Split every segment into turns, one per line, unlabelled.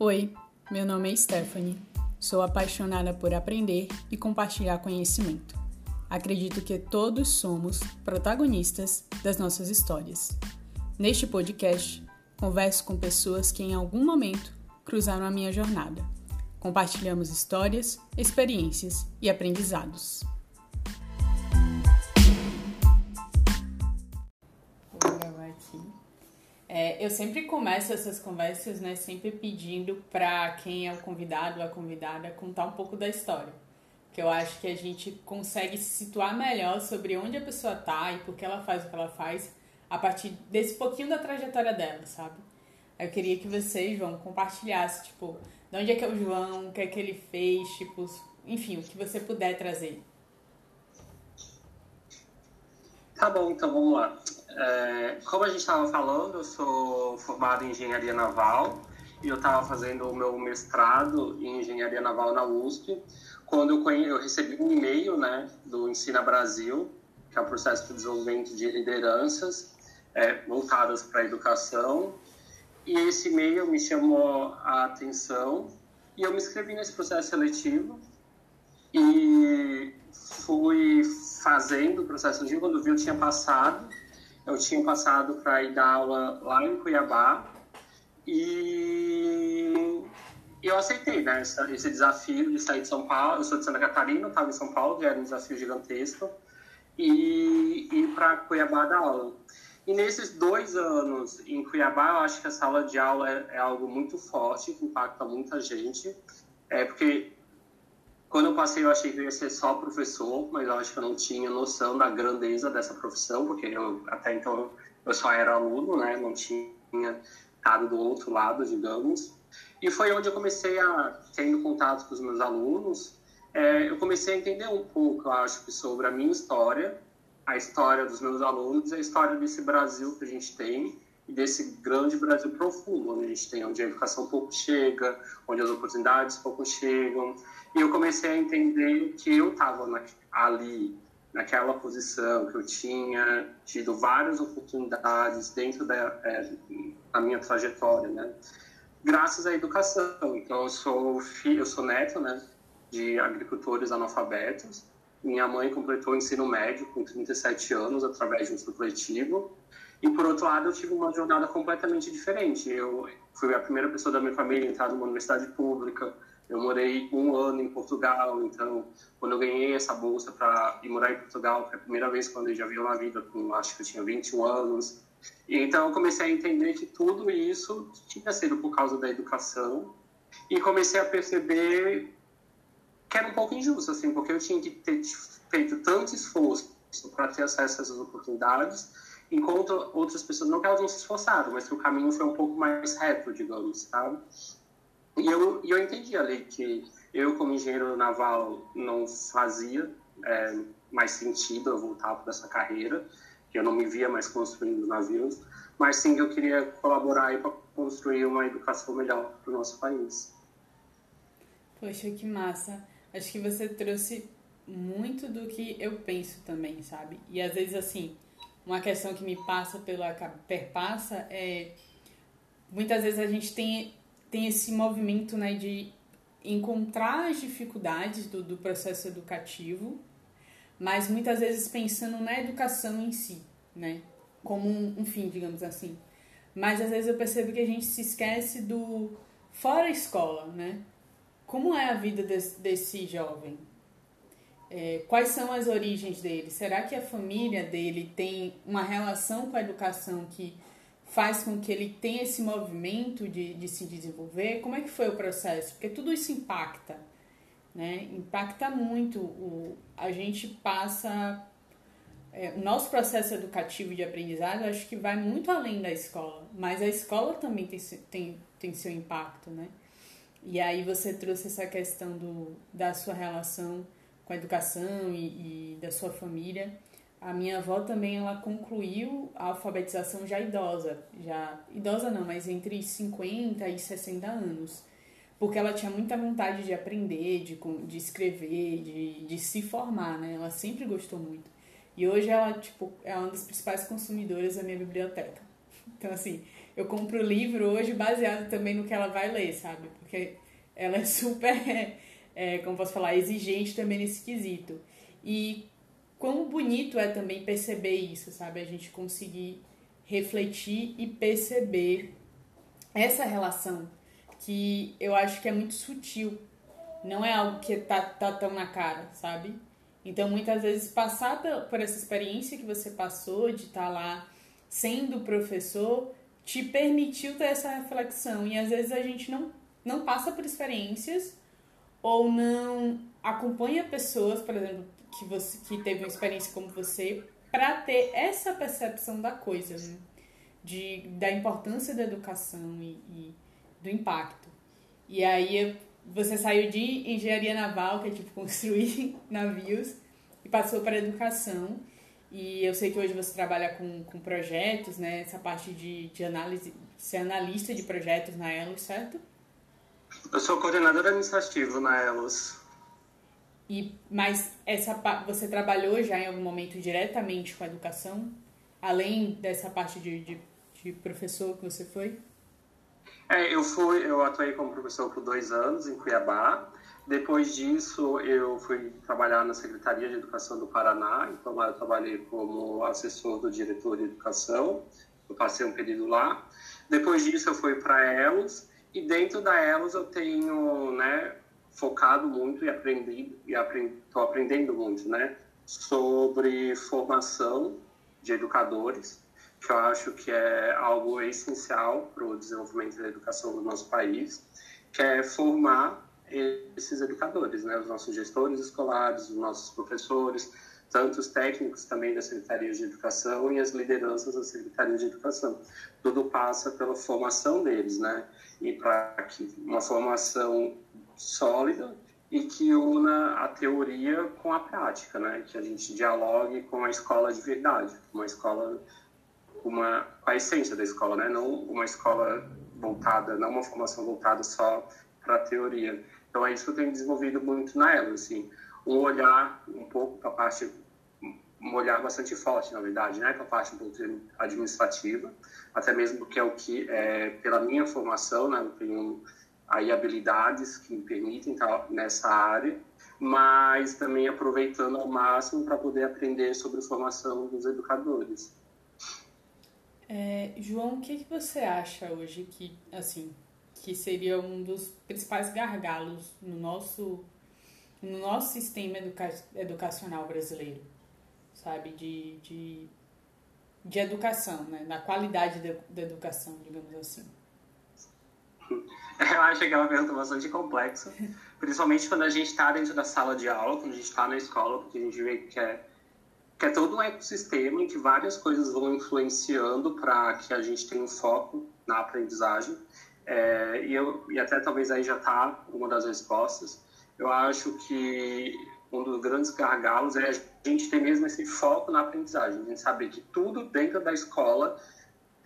Oi, meu nome é Stephanie. Sou apaixonada por aprender e compartilhar conhecimento. Acredito que todos somos protagonistas das nossas histórias. Neste podcast, converso com pessoas que em algum momento cruzaram a minha jornada. Compartilhamos histórias, experiências e aprendizados. Eu sempre começo essas conversas, né, sempre pedindo para quem é o convidado ou a convidada contar um pouco da história. Que eu acho que a gente consegue se situar melhor sobre onde a pessoa tá e por que ela faz o que ela faz a partir desse pouquinho da trajetória dela, sabe? Eu queria que vocês, João, compartilhassem, tipo, de onde é que é o João, o que é que ele fez, tipo, enfim, o que você puder trazer.
Tá bom, então vamos lá. É, como a gente estava falando, eu sou formado em engenharia naval e eu estava fazendo o meu mestrado em engenharia naval na USP quando eu, conhe... eu recebi um e-mail né, do Ensina Brasil, que é o um processo de desenvolvimento de lideranças é, voltadas para a educação. E esse e-mail me chamou a atenção e eu me inscrevi nesse processo seletivo e fui fazendo o processo seletivo. Quando vi, eu tinha passado eu tinha passado para ir dar aula lá em Cuiabá e eu aceitei né, esse desafio de sair de São Paulo. Eu sou de Santa Catarina, estava em São Paulo, já era um desafio gigantesco, e ir para Cuiabá dar aula. E nesses dois anos em Cuiabá, eu acho que a sala de aula é, é algo muito forte, que impacta muita gente, é porque quando eu passei, eu achei que eu ia ser só professor, mas eu acho que eu não tinha noção da grandeza dessa profissão, porque eu, até então eu só era aluno, né? Não tinha estado do outro lado, digamos. E foi onde eu comecei a, tendo contato com os meus alunos, é, eu comecei a entender um pouco, eu acho, sobre a minha história, a história dos meus alunos, a história desse Brasil que a gente tem, e desse grande Brasil profundo, onde a gente tem, onde a educação pouco chega, onde as oportunidades pouco chegam, e eu comecei a entender que eu estava ali, naquela posição, que eu tinha tido várias oportunidades dentro da, é, minha trajetória, né? Graças à educação. Então, eu sou filho, eu sou neto, né? De agricultores analfabetos. Minha mãe completou o ensino médio com 37 anos através de um supletivo. E, por outro lado, eu tive uma jornada completamente diferente. Eu fui a primeira pessoa da minha família a entrar numa universidade pública, eu morei um ano em Portugal, então quando eu ganhei essa bolsa para ir morar em Portugal, foi a primeira vez quando eu já vi uma vida, com, acho que eu tinha 21 anos. E então eu comecei a entender que tudo isso tinha sido por causa da educação e comecei a perceber que era um pouco injusto, assim, porque eu tinha que ter feito tanto esforço para ter acesso a essas oportunidades, enquanto outras pessoas, não que elas não se esforçaram, mas que o caminho foi um pouco mais reto, digamos, sabe? E eu, eu entendi ali que eu, como engenheiro naval, não fazia é, mais sentido eu voltar para essa carreira, que eu não me via mais construindo navios, mas sim que eu queria colaborar para construir uma educação melhor para o nosso país.
Poxa, que massa. Acho que você trouxe muito do que eu penso também, sabe? E às vezes, assim, uma questão que me passa pela perpassa é muitas vezes a gente tem tem esse movimento né, de encontrar as dificuldades do, do processo educativo, mas muitas vezes pensando na educação em si, né? Como um, um fim, digamos assim. Mas às vezes eu percebo que a gente se esquece do fora escola, né? Como é a vida desse, desse jovem? É, quais são as origens dele? Será que a família dele tem uma relação com a educação que faz com que ele tenha esse movimento de, de se desenvolver? Como é que foi o processo? Porque tudo isso impacta, né? Impacta muito. O, a gente passa... É, o nosso processo educativo de aprendizado, acho que vai muito além da escola. Mas a escola também tem, tem, tem seu impacto, né? E aí você trouxe essa questão do, da sua relação com a educação e, e da sua família. A minha avó também ela concluiu a alfabetização já idosa, já idosa não, mas entre 50 e 60 anos, porque ela tinha muita vontade de aprender, de, de escrever, de, de se formar, né? Ela sempre gostou muito. E hoje ela tipo é uma das principais consumidoras da minha biblioteca. Então assim, eu compro livro hoje baseado também no que ela vai ler, sabe? Porque ela é super, é, como posso falar, exigente também nesse quesito. E quão bonito é também perceber isso, sabe? A gente conseguir refletir e perceber essa relação que eu acho que é muito sutil. Não é algo que tá, tá tão na cara, sabe? Então, muitas vezes, passar por essa experiência que você passou de estar tá lá sendo professor te permitiu ter essa reflexão. E às vezes a gente não, não passa por experiências ou não acompanha pessoas, por exemplo, que você que teve uma experiência como você, para ter essa percepção da coisa, né? de, da importância da educação e, e do impacto. E aí você saiu de engenharia naval, que é tipo construir navios, e passou para educação. E eu sei que hoje você trabalha com, com projetos, né? Essa parte de, de análise, ser analista de projetos na Elos, certo?
Eu sou coordenador administrativo na Elos.
E, mas essa você trabalhou já em algum momento diretamente com a educação? Além dessa parte de, de, de professor que você foi?
É, eu fui, eu atuei como professor por dois anos em Cuiabá. Depois disso, eu fui trabalhar na Secretaria de Educação do Paraná. Então, lá eu trabalhei como assessor do diretor de educação. Eu passei um período lá. Depois disso, eu fui para Elos. E dentro da Elos, eu tenho, né, focado muito e aprendi e estou aprendendo muito, né, sobre formação de educadores que eu acho que é algo essencial para o desenvolvimento da educação do nosso país, que é formar esses educadores, né? os nossos gestores escolares, os nossos professores, tanto os técnicos também da Secretaria de Educação e as lideranças da Secretaria de Educação. Tudo passa pela formação deles, né? E para que uma formação sólida e que una a teoria com a prática, né? Que a gente dialogue com a escola de verdade, uma escola uma a essência da escola, né? Não uma escola voltada, não uma formação voltada só para a teoria. Então é isso que eu tenho desenvolvido muito na ela, assim, um olhar um pouco para a parte um olhar bastante forte, na verdade, né, para a parte administrativa, até mesmo porque é o que, é, pela minha formação, né, eu tenho aí habilidades que me permitem estar nessa área, mas também aproveitando ao máximo para poder aprender sobre a formação dos educadores.
É, João, o que, que você acha hoje que, assim, que seria um dos principais gargalos no nosso, no nosso sistema educa educacional brasileiro, sabe? De, de, de educação, né? Na qualidade de, da educação, digamos assim.
Eu acho que é uma pergunta bastante complexa, principalmente quando a gente está dentro da sala de aula, quando a gente está na escola, porque a gente vê que é que é todo um ecossistema em que várias coisas vão influenciando para que a gente tenha um foco na aprendizagem. É, e, eu, e até talvez aí já está uma das respostas. Eu acho que um dos grandes gargalos é a gente ter mesmo esse foco na aprendizagem, a gente saber que tudo dentro da escola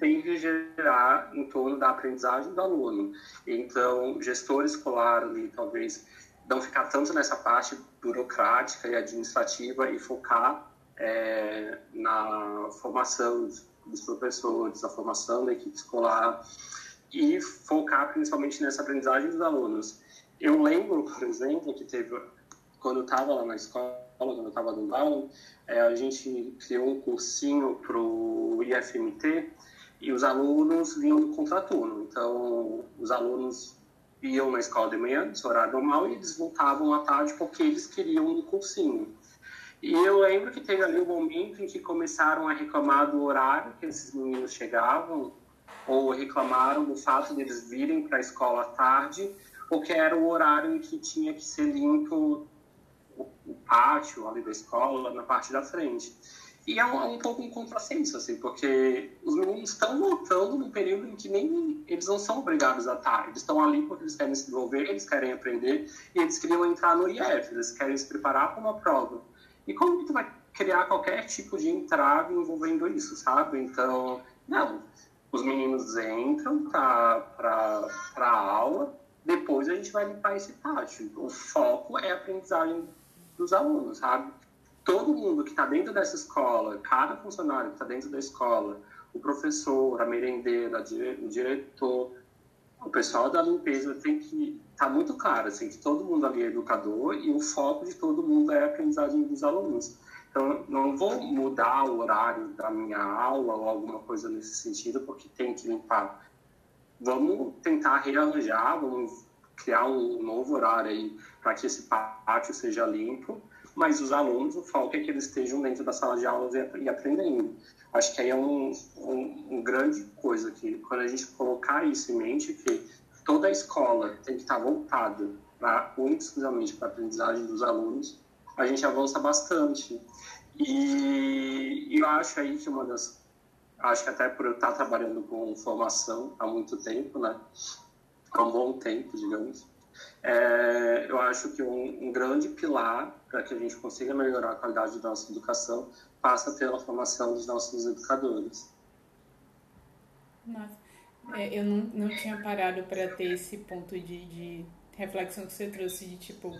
tem que gerar em torno da aprendizagem do aluno. Então, gestor escolar ali, talvez não ficar tanto nessa parte burocrática e administrativa e focar é, na formação dos professores, na formação da equipe escolar e focar principalmente nessa aprendizagem dos alunos. Eu lembro, por exemplo, que teve, quando eu estava lá na escola, quando eu estava dando aula, é, a gente criou um cursinho para o IFMT e os alunos vinham do contraturno. Então, os alunos iam na escola de manhã, no horário normal, e eles voltavam à tarde porque eles queriam um cursinho. E eu lembro que teve ali um momento em que começaram a reclamar do horário que esses meninos chegavam, ou reclamaram do fato deles de virem para a escola à tarde, porque era o horário em que tinha que ser limpo o, o pátio ali da escola, na parte da frente. E é um, um pouco um contrassenso, assim, porque os meninos estão voltando num período em que nem eles não são obrigados a estar. Eles estão ali porque eles querem se desenvolver, eles querem aprender, e eles queriam entrar no IF, eles querem se preparar para uma prova. E como que tu vai criar qualquer tipo de entrave envolvendo isso, sabe? Então, não. Os meninos entram para a aula, depois a gente vai limpar esse pátio. O foco é a aprendizagem dos alunos, sabe? Todo mundo que está dentro dessa escola, cada funcionário que está dentro da escola, o professor, a merendeira, o diretor, o pessoal da limpeza tem que tá muito claro, assim, que todo mundo ali é educador e o foco de todo mundo é a aprendizagem dos alunos. Então, não vou mudar o horário da minha aula ou alguma coisa nesse sentido, porque tem que limpar. Vamos tentar rearranjar, vamos criar um novo horário aí para que esse pátio seja limpo, mas os alunos, o foco é que eles estejam dentro da sala de aulas e aprendendo. Acho que aí é um, um, um grande coisa que quando a gente colocar isso em mente, que toda a escola tem que estar voltada para exclusivamente para a aprendizagem dos alunos, a gente avança bastante. E, eu acho aí que uma das. Acho que até por eu estar trabalhando com formação há muito tempo, né? Há um bom tempo, digamos. É, eu acho que um, um grande pilar para que a gente consiga melhorar a qualidade da nossa educação passa pela formação dos nossos educadores.
Nossa, é, eu não, não tinha parado para ter esse ponto de, de reflexão que você trouxe de tipo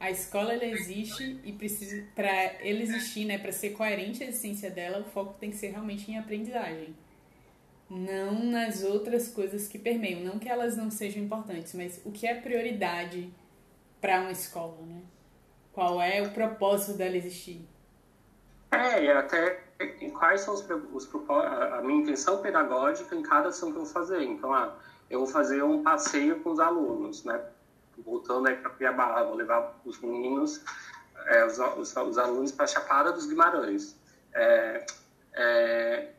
a escola ela existe e precisa para ela existir, né, para ser coerente a essência dela, o foco tem que ser realmente em aprendizagem. Não nas outras coisas que permeiam, não que elas não sejam importantes, mas o que é prioridade para uma escola, né? Qual é o propósito dela existir?
É, e até quais são os, os a minha intenção pedagógica em cada ação que eu vou fazer. Então, ah, eu vou fazer um passeio com os alunos, né? voltando aí para Cuiabá, vou levar os meninos, é, os, os, os, alunos para a Chapada dos Guimarães. É, é,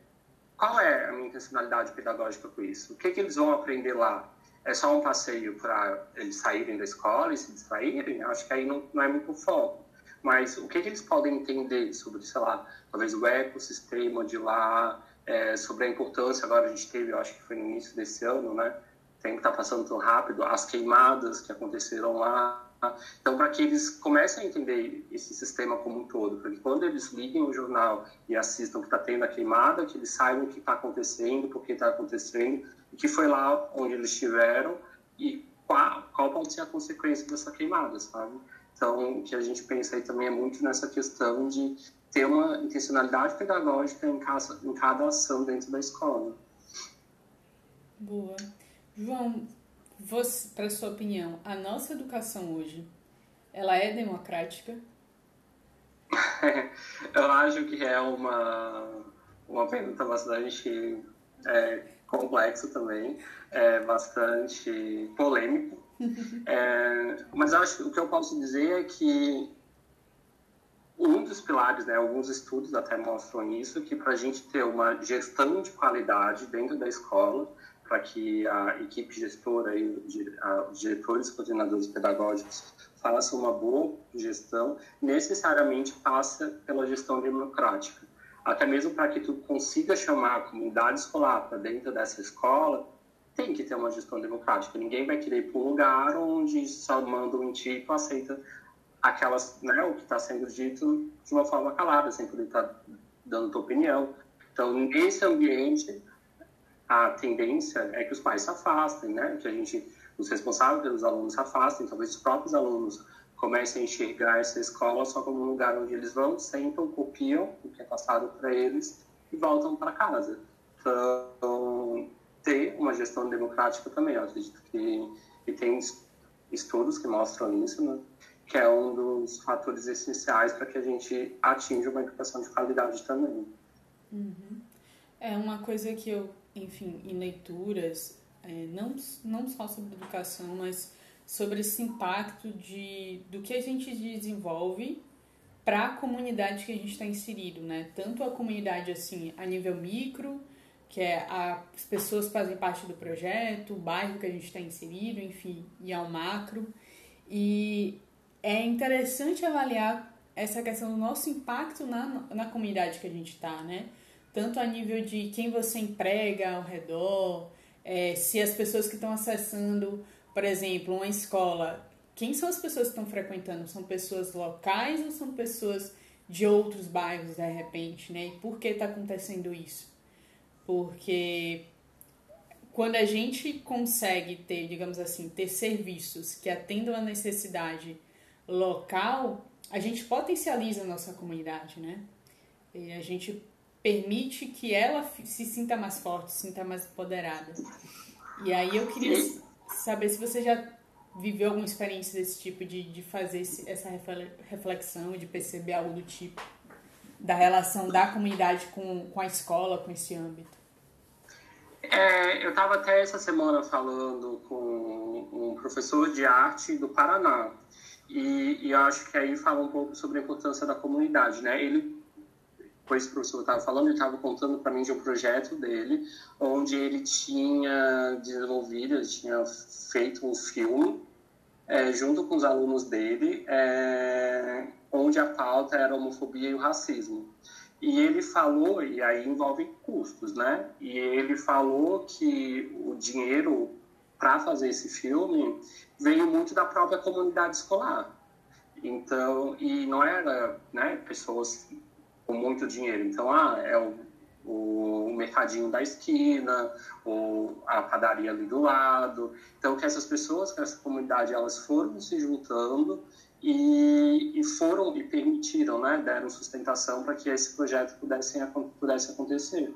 qual é a minha intencionalidade pedagógica com isso? O que, que eles vão aprender lá? É só um passeio para eles saírem da escola e se distraírem? Acho que aí não, não é muito foco. Mas o que, que eles podem entender sobre, sei lá, talvez o ecossistema de lá, é, sobre a importância, agora a gente teve, eu acho que foi no início desse ano, né? tempo está passando tão rápido, as queimadas que aconteceram lá. Então, para que eles comecem a entender esse sistema como um todo, para que quando eles liguem o jornal e assistam que está tendo a queimada, que eles saibam o que está acontecendo, por que está acontecendo, e que foi lá onde eles estiveram e qual, qual pode ser a consequência dessa queimada, sabe? Então, o que a gente pensa aí também é muito nessa questão de ter uma intencionalidade pedagógica em cada, em cada ação dentro da escola.
Boa. João, para sua opinião, a nossa educação hoje, ela é democrática?
Eu acho que é uma, uma pergunta bastante é, complexa também, é bastante polêmico. é, mas acho o que eu posso dizer é que um dos pilares, né, alguns estudos até mostram isso, que para a gente ter uma gestão de qualidade dentro da escola, para que a equipe gestora e os diretores coordenadores pedagógicos façam uma boa gestão, necessariamente passa pela gestão democrática. Até mesmo para que tu consiga chamar a comunidade escolar para dentro dessa escola, tem que ter uma gestão democrática. Ninguém vai querer ir para um lugar onde só mandam em ti e aceita aquelas, né, o que está sendo dito de uma forma calada, sem poder estar tá dando tua opinião. Então, nesse ambiente, a tendência é que os pais se afastem, né? Que a gente, os responsáveis pelos alunos se afastem, talvez os próprios alunos comecem a enxergar essa escola só como um lugar onde eles vão, sentam, copiam o que é passado para eles e voltam para casa. Então, ter uma gestão democrática também, eu acredito que, que tem estudos que mostram isso, né? que é um dos fatores essenciais para que a gente atinja uma educação de qualidade também.
Uhum. É uma coisa que eu enfim, em leituras, é, não, não só sobre educação, mas sobre esse impacto de, do que a gente desenvolve para a comunidade que a gente está inserido, né? Tanto a comunidade assim a nível micro, que é a, as pessoas que fazem parte do projeto, o bairro que a gente está inserido, enfim, e ao macro. E é interessante avaliar essa questão do nosso impacto na, na comunidade que a gente está, né? Tanto a nível de quem você emprega ao redor, é, se as pessoas que estão acessando, por exemplo, uma escola, quem são as pessoas que estão frequentando? São pessoas locais ou são pessoas de outros bairros, de repente, né? E por que está acontecendo isso? Porque quando a gente consegue ter, digamos assim, ter serviços que atendam a necessidade local, a gente potencializa a nossa comunidade, né? E a gente permite que ela se sinta mais forte, se sinta mais empoderada. E aí eu queria saber se você já viveu alguma experiência desse tipo, de, de fazer esse, essa reflexão, de perceber algo do tipo, da relação da comunidade com, com a escola, com esse âmbito.
É, eu estava até essa semana falando com um professor de arte do Paraná, e, e, eu acho que aí fala um pouco sobre a importância da comunidade, né? Ele, depois o professor estava falando, ele estava contando para mim de um projeto dele, onde ele tinha desenvolvido, ele tinha feito um filme é, junto com os alunos dele, é, onde a pauta era a homofobia e o racismo. E ele falou, e aí envolve custos, né? E ele falou que o dinheiro para fazer esse filme veio muito da própria comunidade escolar. Então, e não era, né, pessoas com muito dinheiro. Então, ah, é o, o mercadinho da esquina, ou a padaria ali do lado. Então, que essas pessoas, que essa comunidade, elas foram se juntando e, e foram e permitiram, né, deram sustentação para que esse projeto pudesse, pudesse acontecer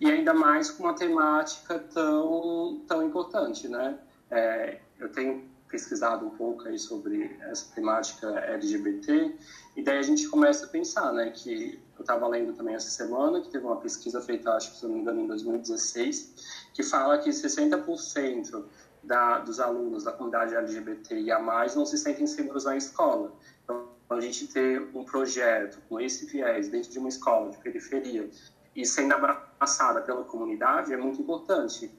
e ainda mais com uma temática tão, tão importante, né? É, eu tenho pesquisado um pouco aí sobre essa temática LGBT e daí a gente começa a pensar, né, que estava lendo também essa semana que teve uma pesquisa feita, acho que se não me engano, em 2016, que fala que 60% da, dos alunos da comunidade LGBT a mais não se sentem seguros na escola. Então, a gente ter um projeto com esse viés dentro de uma escola de periferia e sendo abraçada pela comunidade é muito importante.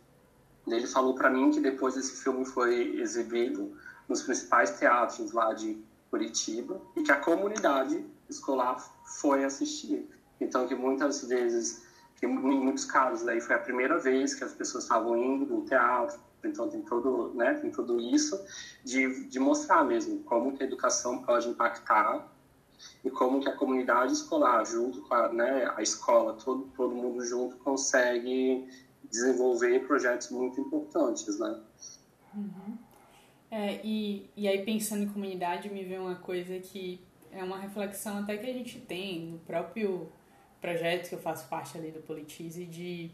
Ele falou para mim que depois esse filme foi exibido nos principais teatros lá de Curitiba e que a comunidade escolar foi assistir. Então que muitas vezes, que em muitos casos aí foi a primeira vez que as pessoas estavam indo no teatro. Então tem todo, né, tem tudo isso de, de mostrar mesmo como que a educação pode impactar e como que a comunidade escolar, junto com a, né, a escola, todo, todo mundo junto, consegue desenvolver projetos muito importantes, né?
Uhum. É, e, e aí, pensando em comunidade, me vê uma coisa que é uma reflexão até que a gente tem no próprio projeto que eu faço parte ali do Politize, de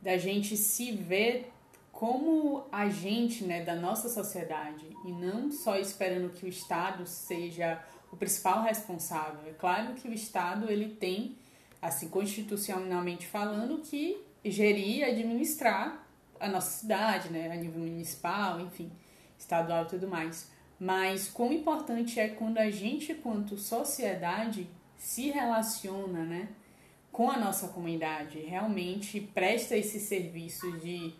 da gente se ver como agente né, da nossa sociedade e não só esperando que o Estado seja o principal responsável. É claro que o Estado ele tem, assim constitucionalmente falando, que gerir e administrar a nossa cidade, né, a nível municipal, enfim, estadual e tudo mais. Mas quão importante é quando a gente, quanto sociedade, se relaciona, né, com a nossa comunidade, realmente presta esses serviços de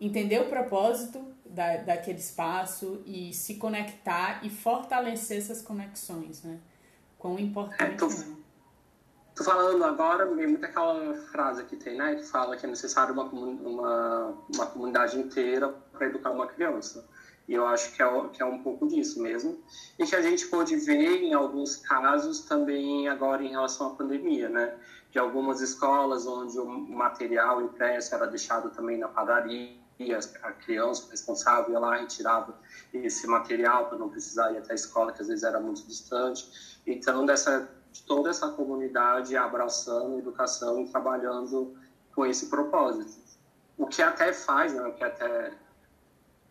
entender o propósito da, daquele espaço e se conectar e fortalecer essas conexões, né? Quão importante é. Tô, é.
tô falando agora, muito aquela frase que tem, né? Que fala que é necessário uma, uma, uma comunidade inteira para educar uma criança. E eu acho que é, que é um pouco disso mesmo. E que a gente pode ver em alguns casos também agora em relação à pandemia, né? De algumas escolas onde o material impresso era deixado também na padaria, a criança responsável ia lá e tirava esse material para não precisar ir até a escola, que às vezes era muito distante. Então, dessa, de toda essa comunidade abraçando a educação e trabalhando com esse propósito. O que até faz, né, o que até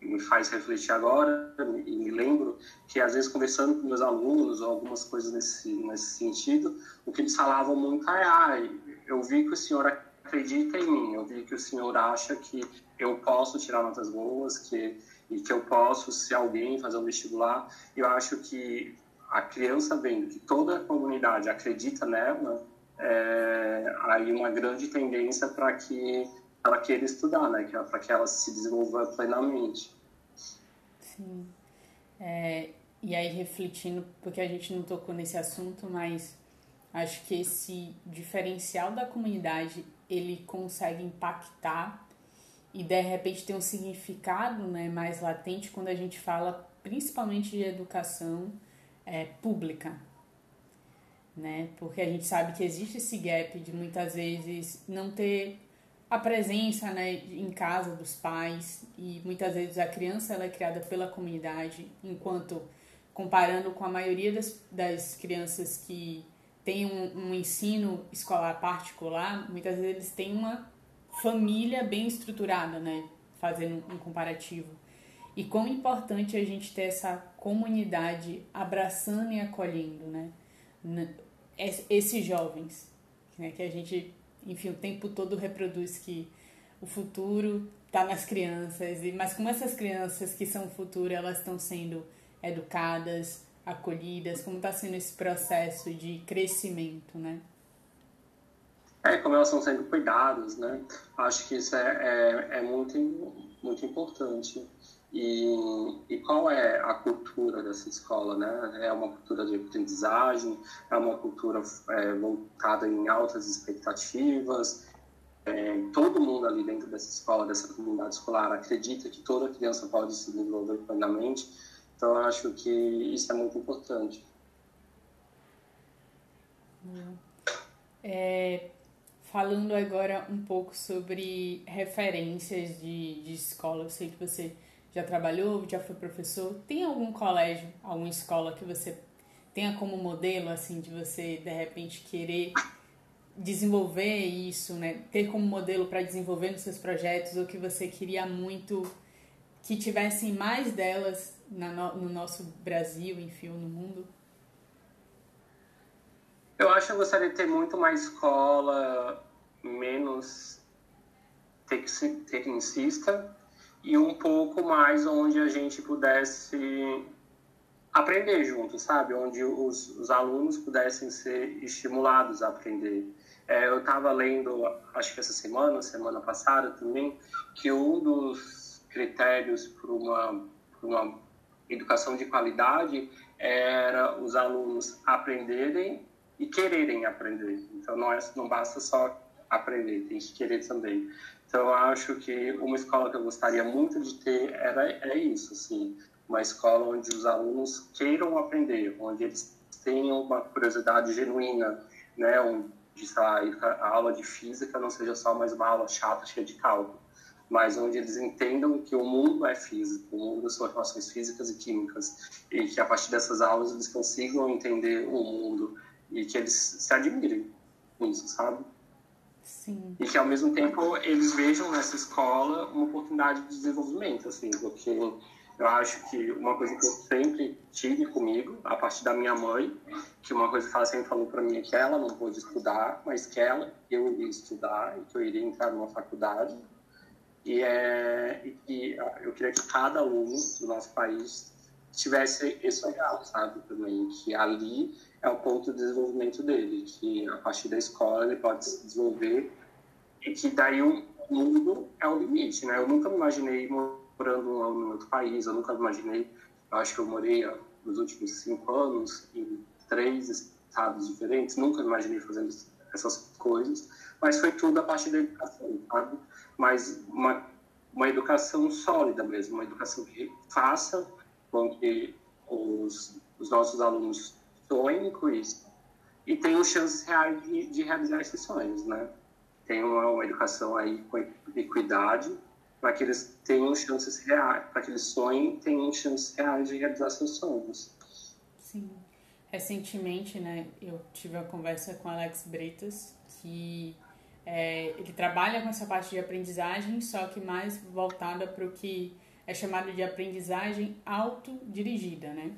me faz refletir agora, e me lembro que às vezes conversando com meus alunos ou algumas coisas nesse, nesse sentido, o que eles falavam muito é, ah, eu vi que o senhor acredita em mim, eu vi que o senhor acha que eu posso tirar notas boas, que, e que eu posso ser alguém, fazer um vestibular. Eu acho que a criança vendo que toda a comunidade acredita nela, é aí uma grande tendência para que ela queira estudar, né? Para que ela se desenvolva plenamente.
Sim. É, e aí refletindo, porque a gente não tocou nesse assunto, mas acho que esse diferencial da comunidade ele consegue impactar e de repente tem um significado né, mais latente quando a gente fala principalmente de educação é, pública. Né? Porque a gente sabe que existe esse gap de muitas vezes não ter a presença né, em casa dos pais e muitas vezes a criança ela é criada pela comunidade, enquanto comparando com a maioria das, das crianças que têm um, um ensino escolar particular, muitas vezes eles têm uma família bem estruturada, né? Fazendo um comparativo. E quão importante é a gente ter essa comunidade abraçando e acolhendo, né? Esses jovens, né? Que a gente, enfim, o tempo todo reproduz que o futuro está nas crianças, e mas como essas crianças que são o futuro, elas estão sendo educadas, acolhidas, como está sendo esse processo de crescimento, né?
É, como elas estão sendo cuidadas, né? Acho que isso é, é, é muito, muito importante. E, e qual é a cultura dessa escola, né? É uma cultura de aprendizagem, é uma cultura é, voltada em altas expectativas, é, todo mundo ali dentro dessa escola, dessa comunidade escolar, acredita que toda criança pode se desenvolver plenamente. Então, eu acho que isso é muito importante.
É, falando agora um pouco sobre referências de, de escola, eu sei que você já trabalhou, já foi professor. Tem algum colégio, alguma escola que você tenha como modelo, assim, de você, de repente, querer desenvolver isso, né? Ter como modelo para desenvolver nos seus projetos ou que você queria muito que tivessem mais delas na, no nosso Brasil, enfim, no mundo?
Eu acho que eu gostaria de ter muito mais escola, menos tecnicista e um pouco mais onde a gente pudesse aprender junto, sabe? Onde os, os alunos pudessem ser estimulados a aprender. É, eu estava lendo, acho que essa semana, semana passada também, que um dos critérios para uma, uma educação de qualidade era os alunos aprenderem e quererem aprender. Então, não, é, não basta só aprender, tem que querer também. Então, eu acho que uma escola que eu gostaria muito de ter era, é isso, assim, uma escola onde os alunos queiram aprender, onde eles tenham uma curiosidade genuína, né, um, de, sei lá, a aula de física não seja só mais uma aula chata, cheia de cálculo, mas onde eles entendam que o mundo é físico, o mundo são relações físicas e químicas, e que a partir dessas aulas eles consigam entender o mundo e que eles se admirem com isso, sabe?
Sim.
E que ao mesmo tempo eles vejam nessa escola uma oportunidade de desenvolvimento, assim, porque eu acho que uma coisa que eu sempre tive comigo, a partir da minha mãe, que uma coisa que ela sempre falou para mim é que ela não pôde estudar, mas que ela, eu iria estudar e que eu iria entrar numa faculdade. E, é, e que eu queria que cada aluno do nosso país tivesse esse olhar, sabe, também, que ali é o ponto de desenvolvimento dele, que a partir da escola ele pode se desenvolver e que daí o mundo é o limite, né? Eu nunca me imaginei morando em outro país. Eu nunca imaginei, eu acho que eu morei nos últimos cinco anos em três estados diferentes. Nunca imaginei fazendo essas coisas, mas foi tudo a partir da educação, sabe? Mas uma, uma educação sólida mesmo, uma educação que faça com que os, os nossos alunos sonhem com isso e tenham chances reais de, de realizar esses sonhos, né? Tem uma, uma educação aí com equidade, para que eles tenham chances reais, para que eles sonhem tenham chances reais de realizar seus sonhos.
Sim. Recentemente, né, eu tive uma conversa com Alex Bretas, que é, ele trabalha com essa parte de aprendizagem, só que mais voltada para o que é chamado de aprendizagem autodirigida, né?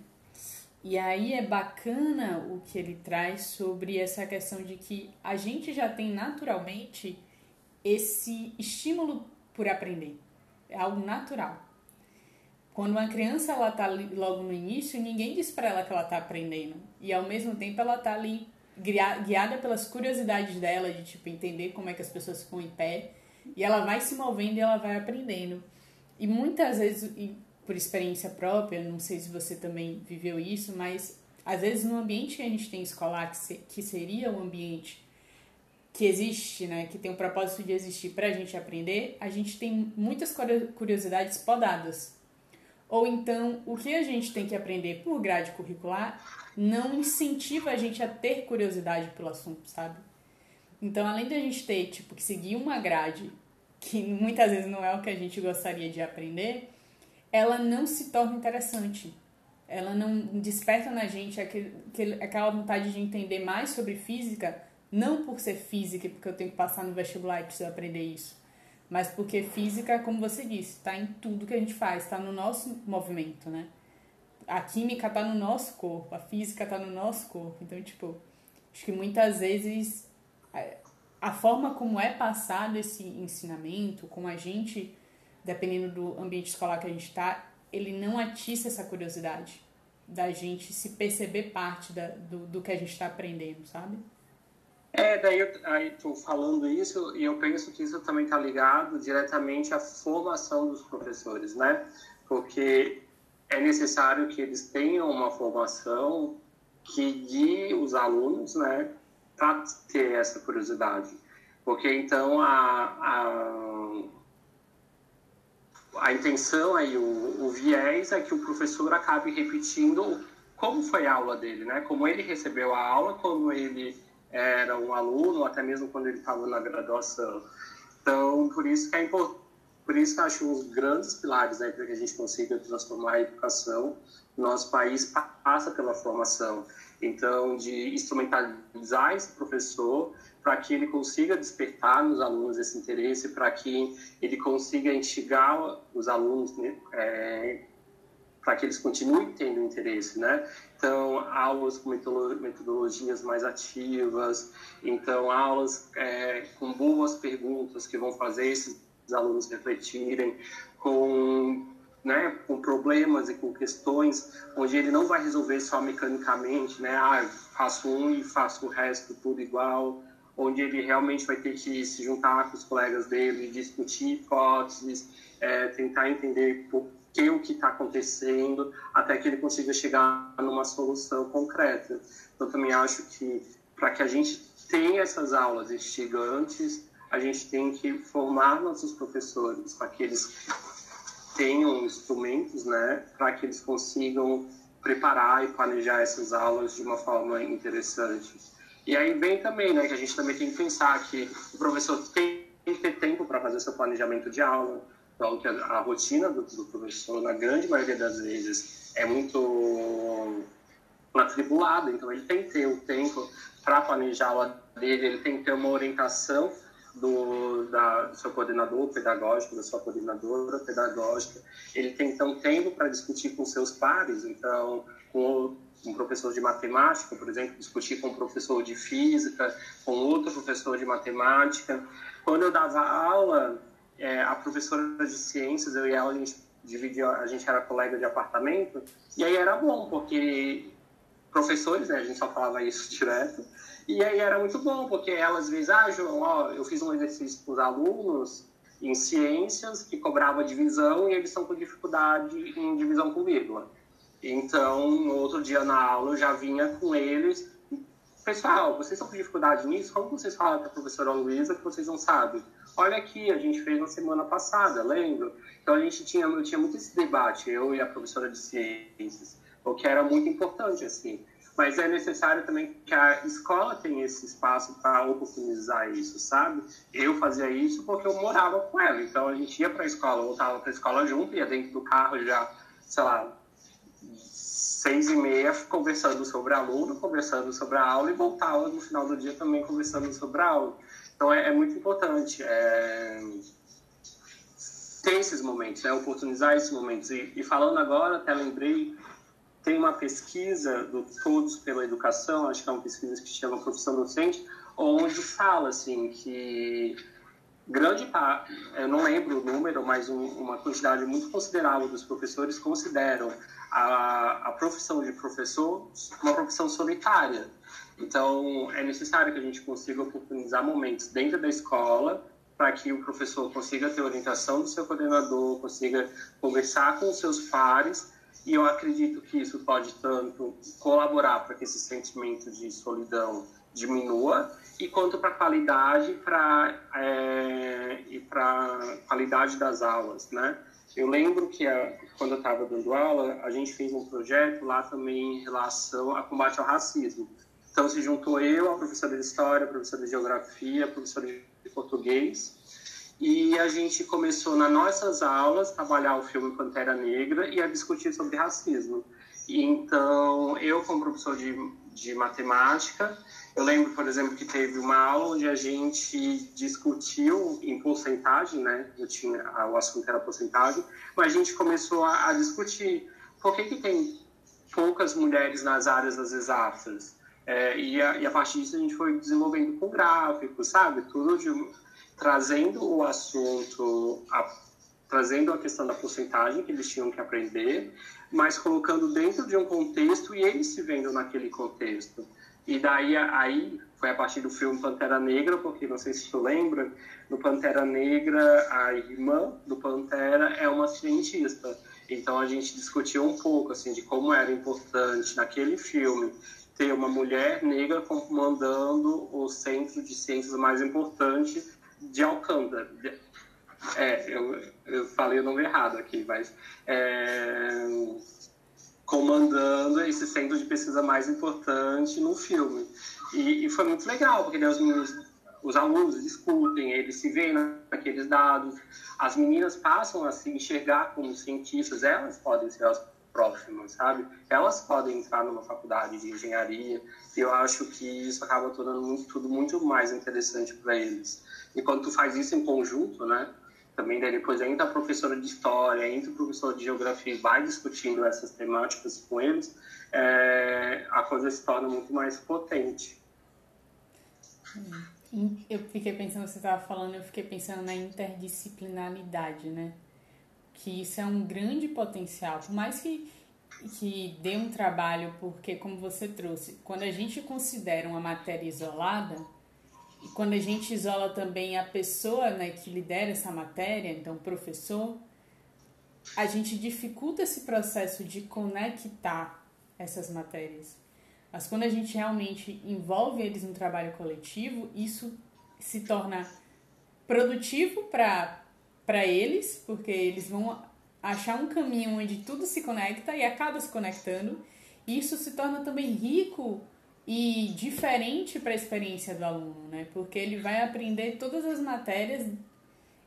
E aí é bacana o que ele traz sobre essa questão de que a gente já tem naturalmente esse estímulo por aprender. É algo natural. Quando uma criança ela tá logo no início, ninguém diz para ela que ela tá aprendendo. E ao mesmo tempo ela tá ali guiada pelas curiosidades dela de tipo entender como é que as pessoas ficam em pé, e ela vai se movendo e ela vai aprendendo. E muitas vezes, e por experiência própria, não sei se você também viveu isso, mas às vezes no ambiente que a gente tem escolar, que, se, que seria o ambiente que existe, né, que tem o propósito de existir para a gente aprender, a gente tem muitas curiosidades podadas. Ou então, o que a gente tem que aprender por grade curricular não incentiva a gente a ter curiosidade pelo assunto, sabe? Então, além da gente ter, tipo, que seguir uma grade que muitas vezes não é o que a gente gostaria de aprender, ela não se torna interessante. ela não desperta na gente aquela vontade de entender mais sobre física, não por ser física, porque eu tenho que passar no vestibular e preciso aprender isso, mas porque física, como você disse, está em tudo que a gente faz, está no nosso movimento, né? A química está no nosso corpo, a física está no nosso corpo. Então, tipo, acho que muitas vezes a forma como é passado esse ensinamento, como a gente, dependendo do ambiente escolar que a gente está, ele não atiça essa curiosidade da gente se perceber parte da, do, do que a gente está aprendendo, sabe?
É, daí eu aí falando isso e eu penso que isso também está ligado diretamente à formação dos professores, né? Porque é necessário que eles tenham uma formação que guie os alunos, né, para ter essa curiosidade. Porque então a, a, a intenção aí, o, o viés é que o professor acabe repetindo como foi a aula dele, né? Como ele recebeu a aula, como ele era um aluno, até mesmo quando ele estava na graduação. Então, por isso que é importante, por isso que eu acho os grandes pilares né, para que a gente consiga transformar a educação. Nosso país passa pela formação. Então, de instrumentalizar esse professor para que ele consiga despertar nos alunos esse interesse, para que ele consiga instigar os alunos, né, é, para que eles continuem tendo interesse, né? Então, aulas com metodologias mais ativas, então, aulas é, com boas perguntas que vão fazer esses alunos refletirem, com né, com problemas e com questões onde ele não vai resolver só mecanicamente, né, ah, faço um e faço o resto tudo igual, onde ele realmente vai ter que se juntar com os colegas dele, discutir hipóteses, é, tentar entender por que o que está acontecendo, até que ele consiga chegar numa solução concreta. Então, também acho que para que a gente tenha essas aulas instigantes, a gente tem que formar nossos professores para que eles tenham instrumentos, né, para que eles consigam preparar e planejar essas aulas de uma forma interessante. E aí vem também, né, que a gente também tem que pensar que o professor tem que ter tempo para fazer seu planejamento de aula, então que a, a rotina do, do, professor, na grande maioria das vezes, é muito atribulada, então ele tem que ter o tempo para planejar a aula dele, ele tem que ter uma orientação do, da, do seu coordenador pedagógico, da sua coordenadora pedagógica. Ele tem, então, tempo para discutir com seus pares, então, com um professor de matemática, por exemplo, discutir com um professor de física, com outro professor de matemática. Quando eu dava aula, é, a professora de ciências, eu e ela, a gente dividia, a gente era colega de apartamento, e aí era bom, porque professores, né, a gente só falava isso direto, e aí era muito bom, porque elas às vezes, ah, João, ó, eu fiz um exercício com os alunos em ciências que cobrava divisão e eles estão com dificuldade em divisão com vírgula. Então, no outro dia na aula, eu já vinha com eles. Pessoal, vocês estão com dificuldade nisso? Como vocês falam para a professora Luísa que vocês não sabem? Olha aqui, a gente fez na semana passada, lembra? Então, a gente tinha, eu tinha muito esse debate, eu e a professora de ciências, o que era muito importante, assim mas é necessário também que a escola tenha esse espaço para oportunizar isso, sabe? Eu fazia isso porque eu morava com ela, então a gente ia para a escola, voltava para a escola junto, ia dentro do carro já, sei lá, seis e meia conversando sobre aluno, conversando sobre a aula e voltava no final do dia também conversando sobre a aula. Então é, é muito importante é, ter esses momentos, né? oportunizar esses momentos. E, e falando agora, até lembrei tem uma pesquisa do Todos pela Educação, acho que é uma pesquisa que chama Profissão Docente, onde fala assim que grande parte, eu não lembro o número, mas um, uma quantidade muito considerável dos professores consideram a, a profissão de professor uma profissão solitária. Então, é necessário que a gente consiga oportunizar momentos dentro da escola para que o professor consiga ter orientação do seu coordenador, consiga conversar com os seus pares e eu acredito que isso pode tanto colaborar para que esse sentimento de solidão diminua e quanto para a qualidade para é, e para qualidade das aulas, né? Eu lembro que a, quando eu estava dando aula, a gente fez um projeto lá também em relação a combate ao racismo. Então se juntou eu, a professora de história, a professora de geografia, a professora de português e a gente começou nas nossas aulas a trabalhar o filme Pantera Negra e a discutir sobre racismo. Então, eu como professor de, de matemática, eu lembro, por exemplo, que teve uma aula onde a gente discutiu em porcentagem, né? Eu tinha, o assunto era porcentagem, mas a gente começou a, a discutir por que, que tem poucas mulheres nas áreas das exatas. É, e, a, e, a, partir disso a gente foi desenvolvendo com gráficos, sabe? Tudo de, trazendo o assunto, a, trazendo a questão da porcentagem que eles tinham que aprender, mas colocando dentro de um contexto e eles se vendo naquele contexto. E daí aí foi a partir do filme Pantera Negra, porque não sei se tu lembra, no Pantera Negra a irmã do Pantera é uma cientista. Então a gente discutiu um pouco assim de como era importante naquele filme ter uma mulher negra comandando o centro de ciências mais importante de Alcântara. É, eu, eu falei o nome errado aqui, mas é, comandando esse centro de pesquisa mais importante no filme. E, e foi muito legal, porque os meninos, os alunos discutem, eles se veem naqueles dados, as meninas passam a se enxergar como cientistas, elas podem ser as próximas, sabe? Elas podem entrar numa faculdade de engenharia, e eu acho que isso acaba tornando muito, tudo muito mais interessante para eles. E quando tu faz isso em conjunto, né? também daí depois entra a professora de história, entra o professor de geografia e vai discutindo essas temáticas com eles, é, a coisa se torna muito mais potente.
Eu fiquei pensando, você estava falando, eu fiquei pensando na interdisciplinaridade, né? Que isso é um grande potencial, por mais que, que dê um trabalho, porque como você trouxe, quando a gente considera uma matéria isolada, e quando a gente isola também a pessoa né, que lidera essa matéria, então professor, a gente dificulta esse processo de conectar essas matérias. Mas quando a gente realmente envolve eles no trabalho coletivo, isso se torna produtivo para eles, porque eles vão achar um caminho onde tudo se conecta e acaba se conectando. E isso se torna também rico e diferente para a experiência do aluno, né? Porque ele vai aprender todas as matérias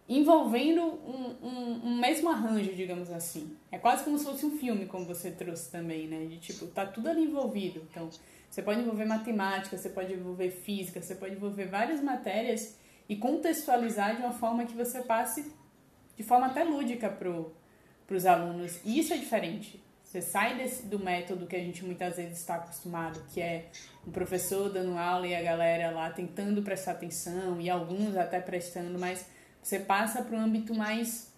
envolvendo um, um, um, mesmo arranjo, digamos assim. É quase como se fosse um filme, como você trouxe também, né? De tipo, tá tudo ali envolvido. Então, você pode envolver matemática, você pode envolver física, você pode envolver várias matérias e contextualizar de uma forma que você passe de forma até lúdica para os alunos. E isso é diferente. Você sai desse, do método que a gente muitas vezes está acostumado, que é um professor dando aula e a galera lá tentando prestar atenção, e alguns até prestando, mas você passa para um âmbito mais,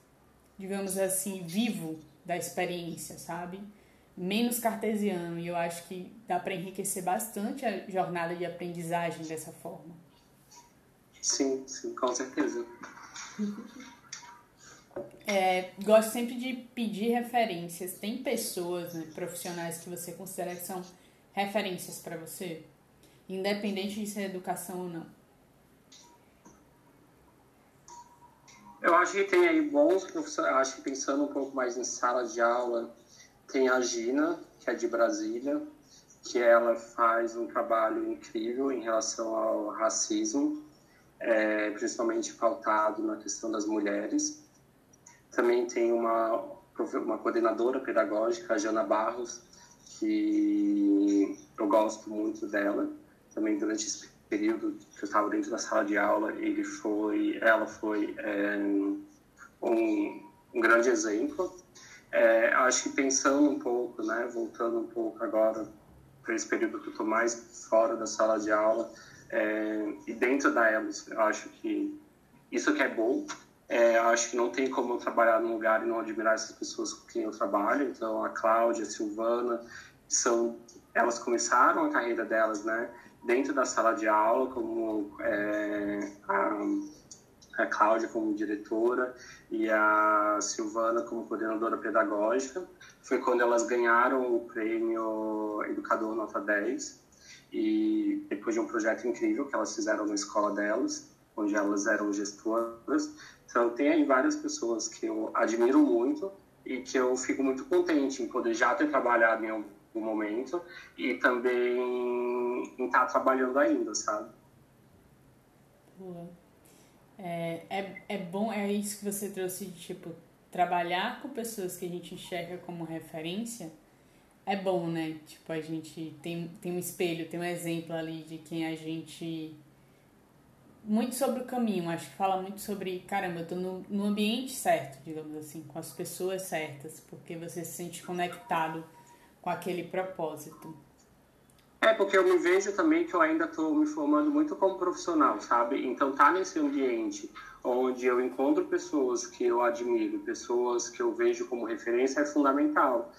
digamos assim, vivo da experiência, sabe? Menos cartesiano, e eu acho que dá para enriquecer bastante a jornada de aprendizagem dessa forma.
Sim, sim, com certeza.
É, gosto sempre de pedir referências. Tem pessoas, né, profissionais que você considera que são referências para você, independente de ser educação ou não?
Eu acho que tem aí bons professores. Acho que pensando um pouco mais em sala de aula, tem a Gina, que é de Brasília, que ela faz um trabalho incrível em relação ao racismo, é, principalmente pautado na questão das mulheres. Também tem uma, uma coordenadora pedagógica, a Jana Barros, que eu gosto muito dela. Também durante esse período que eu estava dentro da sala de aula, ele foi, ela foi é, um, um, grande exemplo. É, acho que pensando um pouco, né, voltando um pouco agora para esse período que eu estou mais fora da sala de aula, é, e dentro da ELOS, eu acho que isso que é bom, é, acho que não tem como eu trabalhar num lugar e não admirar essas pessoas com quem eu trabalho. Então, a Cláudia, a Silvana, são, elas começaram a carreira delas, né, dentro da sala de aula, como é, a, a Cláudia como diretora e a Silvana como coordenadora pedagógica. Foi quando elas ganharam o prêmio Educador Nota 10 e depois de um projeto incrível que elas fizeram na escola delas, onde elas eram gestoras, então, tem aí várias pessoas que eu admiro muito e que eu fico muito contente em poder já ter trabalhado em algum momento e também em estar trabalhando ainda, sabe?
Boa. É, é, é bom, é isso que você trouxe de, tipo, trabalhar com pessoas que a gente enxerga como referência é bom, né? Tipo, a gente tem, tem um espelho, tem um exemplo ali de quem a gente. Muito sobre o caminho, acho que fala muito sobre, caramba, eu tô no, no ambiente certo, digamos assim, com as pessoas certas, porque você se sente conectado com aquele propósito.
É, porque eu me vejo também que eu ainda estou me formando muito como profissional, sabe? Então, tá nesse ambiente onde eu encontro pessoas que eu admiro, pessoas que eu vejo como referência, é fundamental.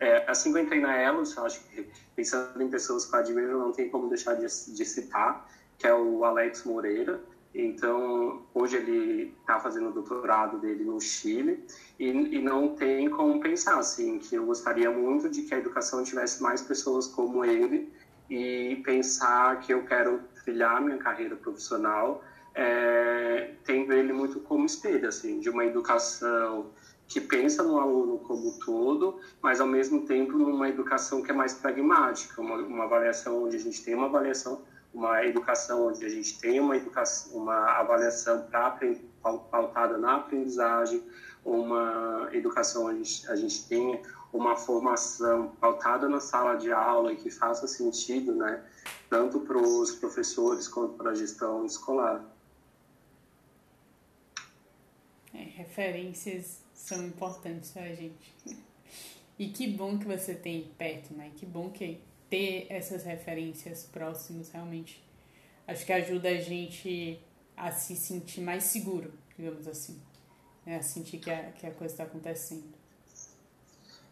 É, assim que eu entrei na Elos, acho que pensando em pessoas que eu admiro, não tem como deixar de, de citar, que é o Alex Moreira. Então, hoje ele está fazendo o doutorado dele no Chile e, e, não tem como pensar, assim, que eu gostaria muito de que a educação tivesse mais pessoas como ele e pensar que eu quero trilhar minha carreira profissional é, tendo ele muito como espelho, assim, de uma educação que pensa no aluno como todo, mas ao mesmo tempo numa educação que é mais pragmática, uma, uma avaliação onde a gente tem uma avaliação, uma educação onde a gente tem uma educação, uma avaliação pra, pautada na aprendizagem, uma educação onde a gente tenha uma formação pautada na sala de aula e que faça sentido, né, tanto para os professores quanto para a gestão escolar.
É, referências são importantes para a gente. E que bom que você tem perto, né? Que bom que ter essas referências próximas realmente acho que ajuda a gente a se sentir mais seguro, digamos assim, né? a sentir que a, que a coisa está acontecendo.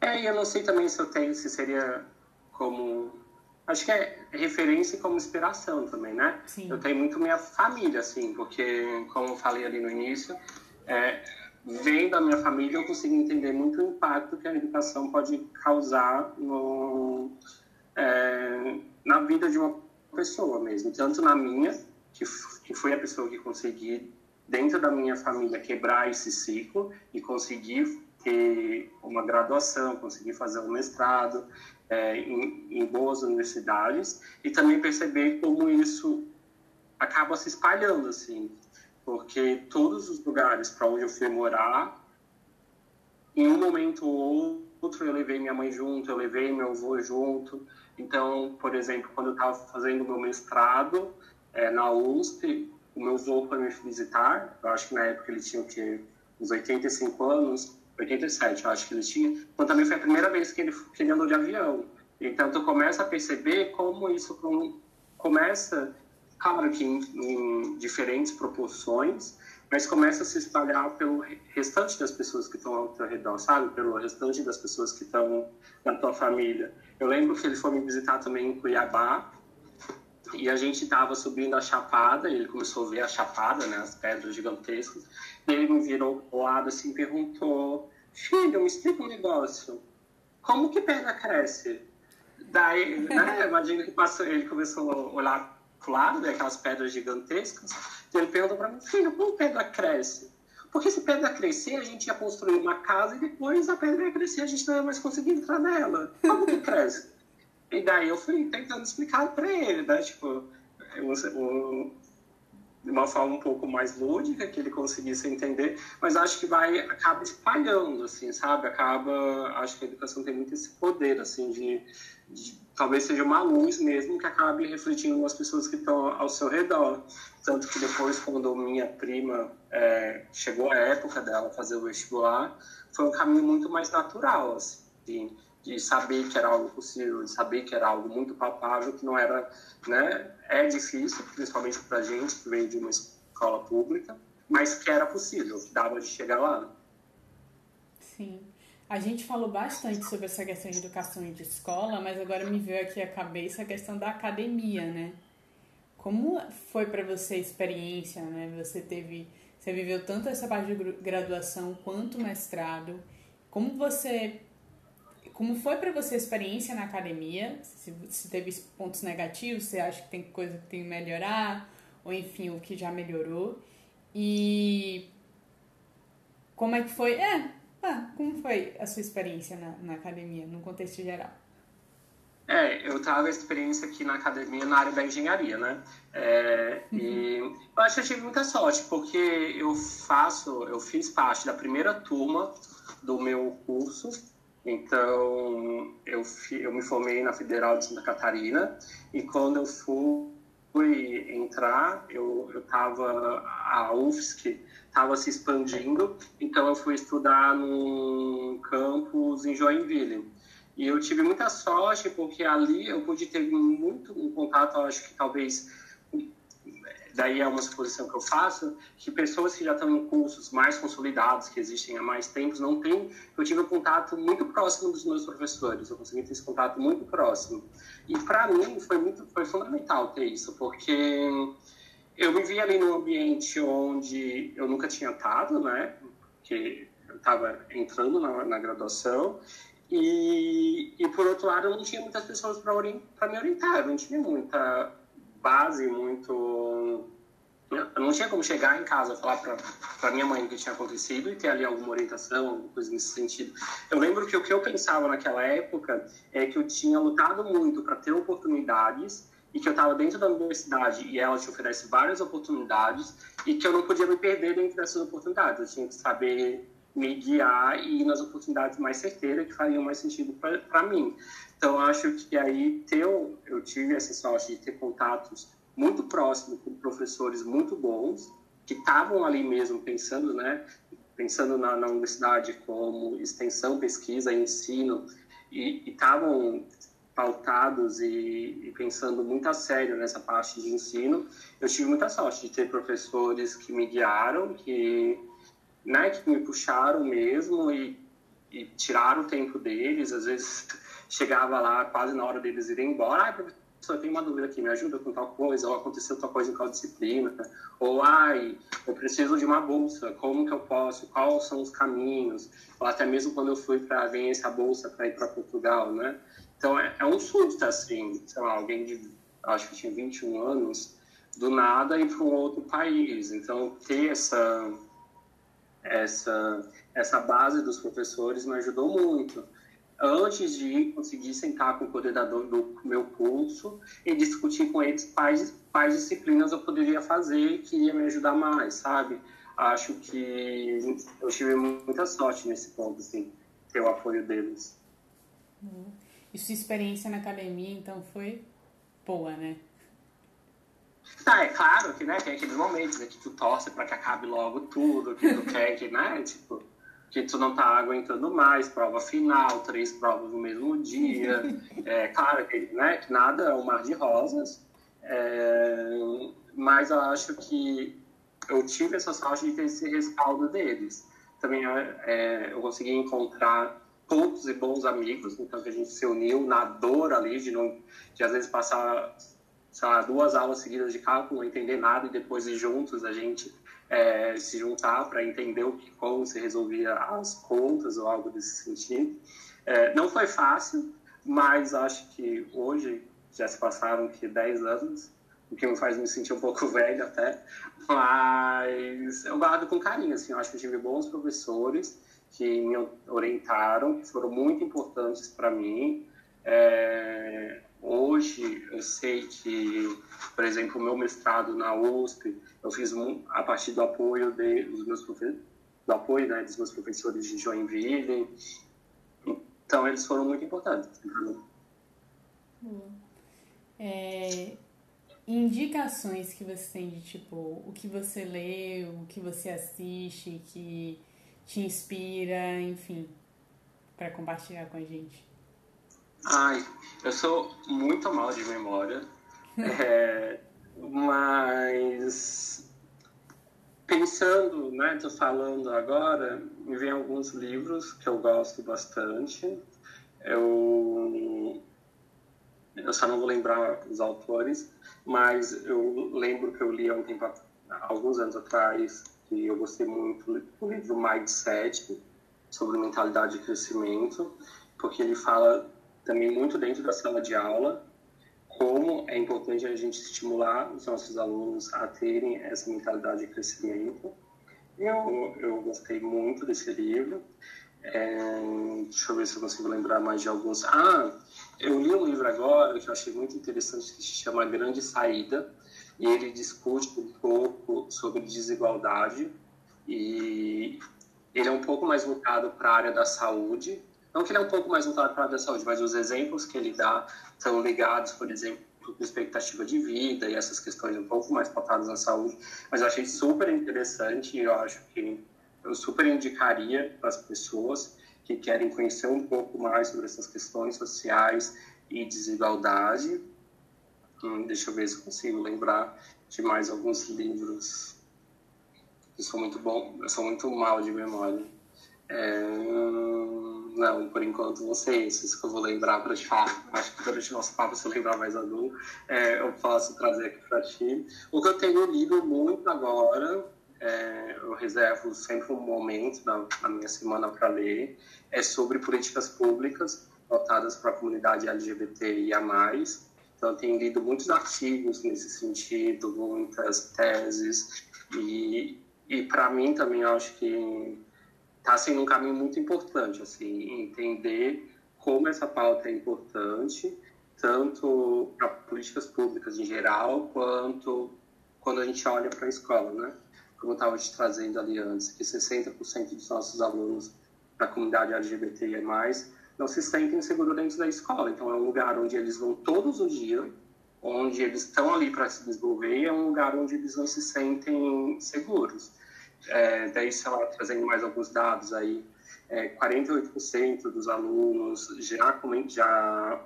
É, e eu não sei também se eu tenho, se seria como. Acho que é referência como inspiração também, né?
Sim.
Eu tenho muito minha família, assim, porque, como eu falei ali no início, é, vendo a minha família, eu consigo entender muito o impacto que a educação pode causar no, é, na vida de uma pessoa mesmo. Tanto na minha, que, que foi a pessoa que consegui, dentro da minha família, quebrar esse ciclo e conseguir ter uma graduação, conseguir fazer um mestrado é, em, em boas universidades e também perceber como isso acaba se espalhando, assim, porque todos os lugares para onde eu fui morar, em um momento ou outro eu levei minha mãe junto, eu levei meu avô junto. Então, por exemplo, quando eu estava fazendo meu mestrado é, na USP, o meu avô foi me visitar, eu acho que na época ele tinha o quê? uns 85 anos, 87, eu acho que ele tinha. Então também foi a primeira vez que ele, que ele andou de avião. Então tu começa a perceber como isso começa, claro que em, em diferentes proporções, mas começa a se espalhar pelo restante das pessoas que estão ao teu redor, sabe? Pelo restante das pessoas que estão na tua família. Eu lembro que ele foi me visitar também em Cuiabá, e a gente estava subindo a chapada, e ele começou a ver a chapada, né, as pedras gigantescas, e ele me virou o lado assim perguntou, filho, me explica um negócio, como que pedra cresce? Daí, né, imagina que passou, ele começou a olhar pro lado, né, aquelas pedras gigantescas, e ele perguntou para mim, filho, como pedra cresce? Porque se pedra crescer, a gente ia construir uma casa e depois a pedra ia crescer, a gente não ia mais conseguir entrar nela. Como que cresce? E daí eu fui tentando explicar para ele, né? Tipo, de uma forma um pouco mais lúdica, que ele conseguisse entender, mas acho que vai, acaba espalhando, assim, sabe? Acaba, acho que a educação tem muito esse poder, assim, de, de talvez seja uma luz mesmo que acabe refletindo nas pessoas que estão ao seu redor. Tanto que depois, quando minha prima é, chegou a época dela fazer o vestibular, foi um caminho muito mais natural, assim, de saber que era algo possível, de saber que era algo muito palpável, que não era, né, é difícil, principalmente para gente que veio de uma escola pública, mas que era possível, que dava de chegar lá.
Sim. A gente falou bastante sobre essa questão de educação e de escola, mas agora me veio aqui a cabeça a questão da academia, né? Como foi para você a experiência, né? Você teve, você viveu tanto essa parte de graduação quanto mestrado. Como você como foi para você a experiência na academia? Se, se teve pontos negativos, você acha que tem coisa que tem que melhorar? Ou enfim, o que já melhorou? E como é que foi? É, ah, como foi a sua experiência na, na academia, no contexto geral?
É, eu tava a experiência aqui na academia na área da engenharia, né? É, uhum. E eu acho que eu tive muita sorte, porque eu faço, eu fiz parte da primeira turma do meu curso Então, eu, eu me formei na Federal de Santa Catarina e quando eu fui entrar, eu estava, a UFSC estava se expandindo, então eu fui estudar num campus em Joinville. E eu tive muita sorte, porque ali eu pude ter muito um contato, acho que talvez daí é uma suposição que eu faço, que pessoas que já estão em cursos mais consolidados, que existem há mais tempos, não têm. Eu tive um contato muito próximo dos meus professores, eu consegui ter esse contato muito próximo. E para mim foi muito foi fundamental ter isso, porque eu vivia ali num ambiente onde eu nunca tinha estado, né? Porque eu estava entrando na, na graduação e, e, por outro lado, eu não tinha muitas pessoas para me orientar, eu não tinha muita base muito. Eu não tinha como chegar em casa falar para minha mãe o que tinha acontecido e ter ali alguma orientação, alguma coisa nesse sentido. Eu lembro que o que eu pensava naquela época é que eu tinha lutado muito para ter oportunidades e que eu estava dentro da universidade e ela te oferece várias oportunidades e que eu não podia me perder dentro dessas oportunidades. Eu tinha que saber me guiar e ir nas oportunidades mais certeiras que fariam mais sentido para mim. Então, acho que aí ter, eu tive essa sorte de ter contatos muito próximos com professores muito bons, que estavam ali mesmo pensando, né, pensando na, na universidade como extensão, pesquisa ensino, e estavam pautados e, e, pensando muito a sério nessa parte de ensino. Eu tive muita sorte de ter professores que me guiaram, que, né, que me puxaram mesmo e, e tiraram o tempo deles, às vezes chegava lá quase na hora deles irem embora, ai, professor, eu tenho uma dúvida aqui, me ajuda com tal coisa, ou aconteceu tal coisa em tal disciplina, ou ai, eu preciso de uma bolsa, como que eu posso, quais são os caminhos, ou até mesmo quando eu fui para ganhar essa bolsa para ir para Portugal, né? Então é, é um susto, assim, sei lá, alguém de, acho que tinha 21 anos, do nada ir para um outro país. Então ter essa, essa, essa base dos professores me ajudou muito antes de conseguir sentar com o coordenador do meu curso e discutir com eles quais, quais disciplinas eu poderia fazer que iria me ajudar mais, sabe? Acho que eu tive muita sorte nesse ponto, assim, ter o apoio deles.
Uhum. E sua experiência na academia, então, foi boa, né?
Ah, é claro que, né, tem aqueles momentos né, que tu torce para que acabe logo tudo, que tu quer que, né, tipo que tu não tá aguentando mais, prova final, três provas no mesmo dia. É claro que, né, que nada é um mar de rosas, é, mas eu acho que eu tive essa sorte de ter esse respaldo deles. Também é, eu consegui encontrar poucos e bons amigos, então que a gente se uniu na dor ali de, não, de às vezes passar sei lá, duas aulas seguidas de cálculo, não entender nada e depois ir juntos a gente é, se juntar para entender o que, como se resolvia as contas ou algo desse sentido. É, não foi fácil, mas acho que hoje já se passaram que 10 anos, o que me faz me sentir um pouco velho até, mas eu guardo com carinho, assim, eu acho que eu tive bons professores que me orientaram, que foram muito importantes para mim. É, Hoje, eu sei que, por exemplo, o meu mestrado na USP, eu fiz a partir do apoio de, dos meus do apoio né, dos meus professores de Joinville. Então, eles foram muito importantes.
É, indicações que você tem de, tipo, o que você lê, o que você assiste, que te inspira, enfim, para compartilhar com a gente.
Ai, eu sou muito mal de memória, é, mas pensando, né, tô falando agora, me vem alguns livros que eu gosto bastante. Eu, eu só não vou lembrar os autores, mas eu lembro que eu li há um tempo, alguns anos atrás, que eu gostei muito do livro Mindset, sobre mentalidade de crescimento, porque ele fala também muito dentro da sala de aula, como é importante a gente estimular os nossos alunos a terem essa mentalidade de crescimento. Eu, eu gostei muito desse livro. É, deixa eu ver se eu consigo lembrar mais de alguns. Ah, eu li um livro agora que eu achei muito interessante que se chama Grande Saída e ele discute um pouco sobre desigualdade e ele é um pouco mais voltado para a área da saúde, Não que ele é um pouco mais voltado para a área da saúde, mas os exemplos que ele dá são ligados, por exemplo, com expectativa de vida e essas questões um pouco mais pautadas na saúde. Mas eu achei super interessante e eu acho que eu super indicaria para as pessoas que querem conhecer um pouco mais sobre essas questões sociais e desigualdade. Hum, deixa eu ver se consigo lembrar de mais alguns livros. Eu sou muito bom, eu sou muito mal de memória. É, não, por enquanto não sei esses que eu vou lembrar para te falar. Acho que durante o nosso papo, se eu lembrar mais algum, é, eu posso trazer aqui para ti. O que eu tenho lido muito agora, é, eu reservo sempre um momento na, na minha semana para ler, é sobre políticas públicas voltadas para a comunidade LGBTIA+. Então, eu tenho lido muitos artigos nesse sentido, muitas teses, e, e para mim também acho que está sendo um caminho muito importante, assim, entender como essa pauta é importante, tanto para políticas públicas em geral, quanto quando a gente olha para a escola, né? Como eu estava te trazendo ali antes, que 60% dos nossos alunos da comunidade LGBTI+, não se sentem seguros dentro da escola. Então, é um lugar onde eles vão todos os dias, onde eles estão ali para se desenvolver, é um lugar onde eles não se sentem seguros. É, daí, sei lá, trazendo mais alguns dados aí, é, 48% dos alunos já, já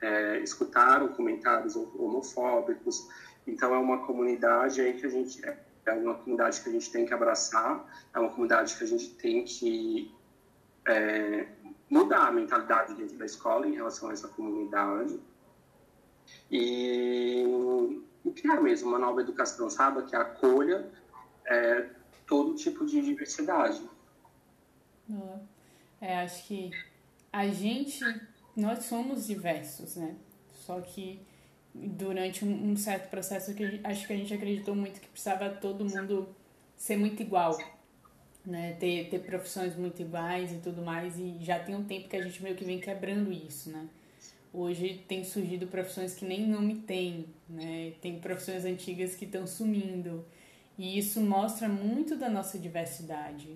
é, escutaram comentários homofóbicos. Então, é uma comunidade aí que a gente é, é uma comunidade que a gente tem que abraçar, é uma comunidade que a gente tem que é, mudar a mentalidade dentro da escola em relação a essa comunidade. E que é mesmo uma nova educação, sabe? Que acolha é, todo tipo de diversidade.
É, acho que a gente, nós somos diversos, né? Só que durante um, um certo processo que acho que a gente acreditou muito que precisava todo mundo ser muito igual, né? Ter, ter profissões muito iguais e tudo mais, e já tem um tempo que a gente meio que vem quebrando isso, né? Hoje tem surgido profissões que nem nome tem, né? Tem profissões antigas que estão sumindo. E isso mostra muito da nossa diversidade,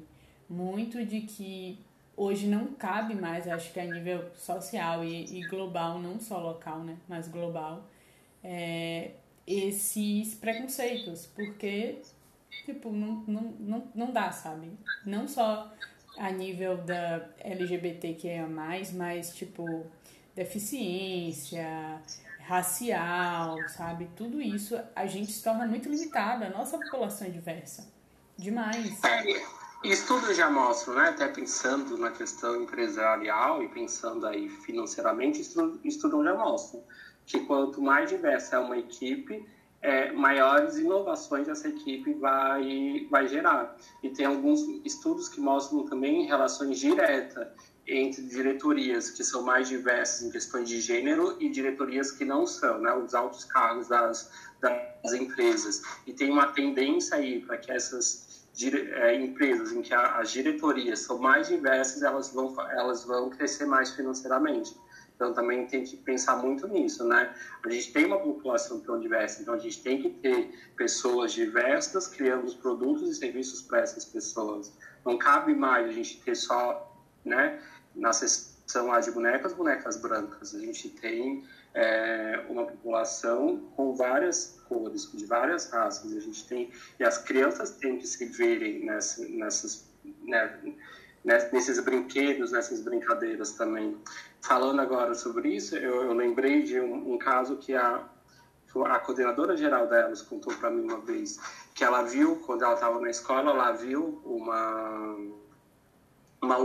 muito de que hoje não cabe mais, acho que a nível social e, e global, não só local, né, mas global, é, esses preconceitos, porque, tipo, não, não, não, não dá, sabe? Não só a nível da LGBTQIA+, mas, tipo, deficiência, racial, sabe? Tudo isso a gente se torna muito limitado, a nossa população é diversa. Demais.
É, estudos já mostram, né? Até pensando na questão empresarial e pensando aí financeiramente, estudos já mostram que quanto mais diversa é uma equipe, é, maiores inovações essa equipe vai, vai gerar. E tem alguns estudos que mostram também relações diretas entre diretorias que são mais diversas em questões de gênero e diretorias que não são, né, os altos cargos das, das empresas. E tem uma tendência aí para que essas é, empresas em que a, as diretorias são mais diversas, elas vão, elas vão crescer mais financeiramente. Então também tem que pensar muito nisso, né? A gente tem uma população tão diversa, então a gente tem que ter pessoas diversas criando os produtos e serviços para essas pessoas. Não cabe mais a gente ter só, né, na seção lá de bonecas, bonecas brancas. A gente tem é, uma população com várias cores, de várias raças. A gente tem e as crianças têm que se verem nessa, nessas, né, nesses brinquedos, nessas brincadeiras também. Falando agora sobre isso, eu, eu lembrei de um, um, caso que a, a coordenadora geral delas contou para mim uma vez, que ela viu, quando ela estava na escola, ela viu uma, uma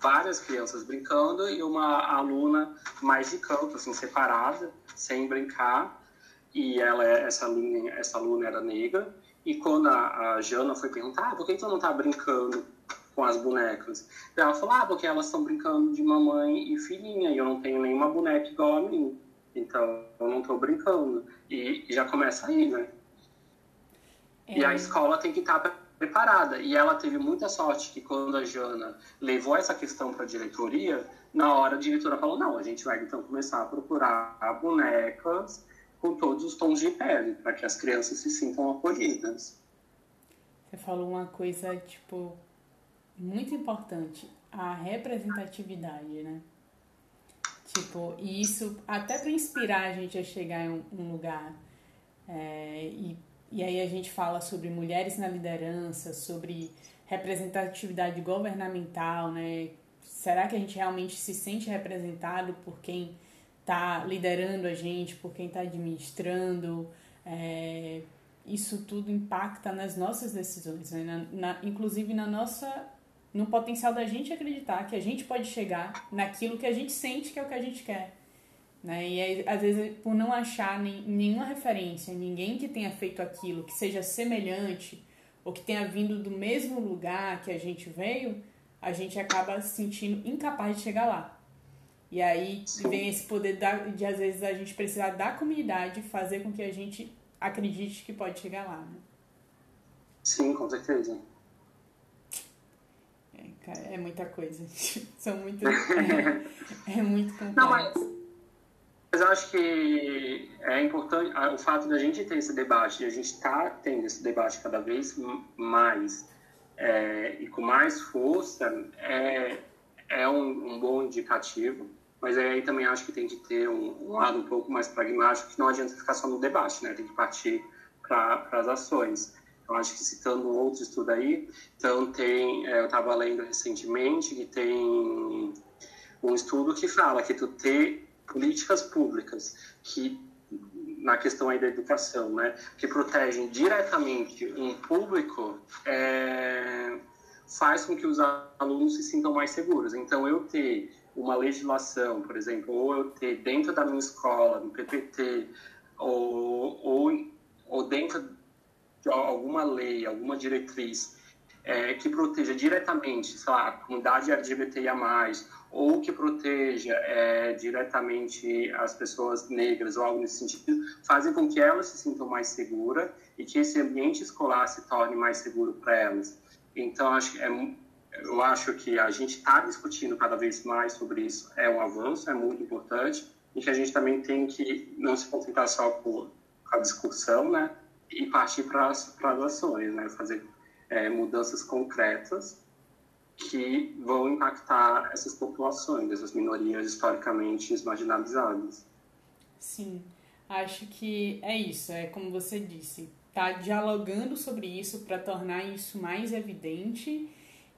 várias crianças brincando e uma aluna mais de canto, assim, separada, sem brincar. E ela, essa aluna, essa aluna era negra. E quando a, a Jana foi perguntar, ah, por que tu não tá brincando com as bonecas? Ela falou, ah, porque elas estão brincando de mamãe e filhinha, e eu não tenho nenhuma boneca igual a mim. Então, eu não estou brincando. E, e, já começa aí, né? É. E a escola tem que estar tá preparada. E ela teve muita sorte que quando a Jana levou essa questão para a diretoria, na hora a diretora falou, não, a gente vai então começar a procurar bonecas com todos os tons de pele, para que as crianças se sintam acolhidas.
Você falou uma coisa, tipo, muito importante. a representatividade, né? Tipo, e isso até para inspirar a gente a chegar em um, lugar. É, e, e aí a gente fala sobre mulheres na liderança, sobre representatividade governamental, né? Será que a gente realmente se sente representado por quem está liderando a gente, por quem está administrando? É, isso tudo impacta nas nossas decisões, né? na, na, inclusive na nossa no potencial da gente acreditar que a gente pode chegar naquilo que a gente sente que é o que a gente quer. Né? E aí, às vezes, por não achar nem, nenhuma referência, ninguém que tenha feito aquilo, que seja semelhante ou que tenha vindo do mesmo lugar que a gente veio, a gente acaba se sentindo incapaz de chegar lá. E aí vem esse poder da, de, às vezes, a gente precisar da comunidade fazer com que a gente acredite que pode chegar lá. Né?
Sim, com certeza.
É, cara, é muita coisa. São muitas. é, é muito complexo. Não, mas,
mas eu acho que é importante o fato da gente ter esse debate, e a gente está tendo esse debate cada vez mais é, e com mais força, é, é um, um bom indicativo. Mas aí também acho que tem que ter um, um, lado um pouco mais pragmático, que não adianta ficar só no debate, né? Tem que partir para as ações. Eu acho que citando outro estudo aí, então tem, é, eu estava lendo recentemente que tem um estudo que fala que tu ter políticas públicas que na questão aí da educação, né, que protegem diretamente um público, é, faz com que os alunos se sintam mais seguros. Então, eu ter uma legislação, por exemplo, ou eu ter dentro da minha escola, no PPT, ou, ou, ou dentro alguma lei, alguma diretriz é, que proteja diretamente, sei lá, a comunidade LGBTIA+, ou que proteja é, diretamente as pessoas negras ou algo nesse sentido, fazem com que elas se sintam mais seguras e que esse ambiente escolar se torne mais seguro para elas. Então, acho é, eu acho que a gente está discutindo cada vez mais sobre isso, é um avanço, é muito importante, e que a gente também tem que não se concentrar só com a discussão, né, e partir para as ações, né? Fazer é, mudanças concretas que vão impactar essas populações, essas minorias historicamente marginalizadas.
Sim, acho que é isso, é como você disse, tá dialogando sobre isso para tornar isso mais evidente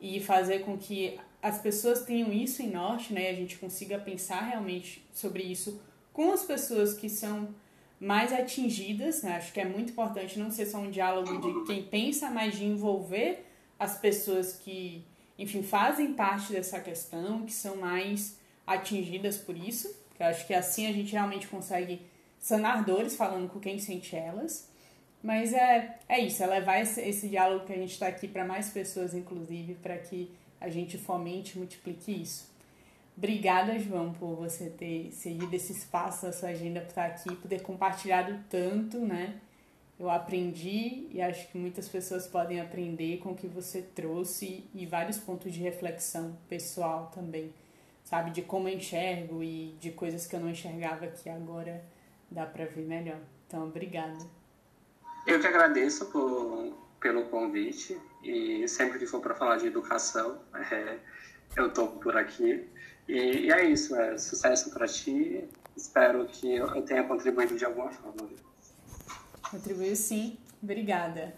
e fazer com que as pessoas tenham isso em norte, né? A gente consiga pensar realmente sobre isso com as pessoas que são mais atingidas, né? Acho que é muito importante não ser só um diálogo de quem pensa, mas de envolver as pessoas que, enfim, fazem parte dessa questão, que são mais atingidas por isso. Eu acho que assim a gente realmente consegue sanar dores falando com quem sente elas. Mas é, é isso, é levar esse, esse diálogo que a gente está aqui para mais pessoas, inclusive, para que a gente fomente e multiplique isso. Obrigada, João, por você ter cedido esse espaço na sua agenda para estar aqui, poder compartilhado tanto, né? Eu aprendi e acho que muitas pessoas podem aprender com o que você trouxe e vários pontos de reflexão pessoal também, sabe? De como eu enxergo e de coisas que eu não enxergava que agora dá para ver melhor. Então, obrigada.
Eu que agradeço por, pelo convite e sempre que for para falar de educação, é, eu estou por aqui. E, e é isso, é sucesso para ti. Espero que eu tenha contribuído de alguma forma.
Contribuiu sim. Obrigada.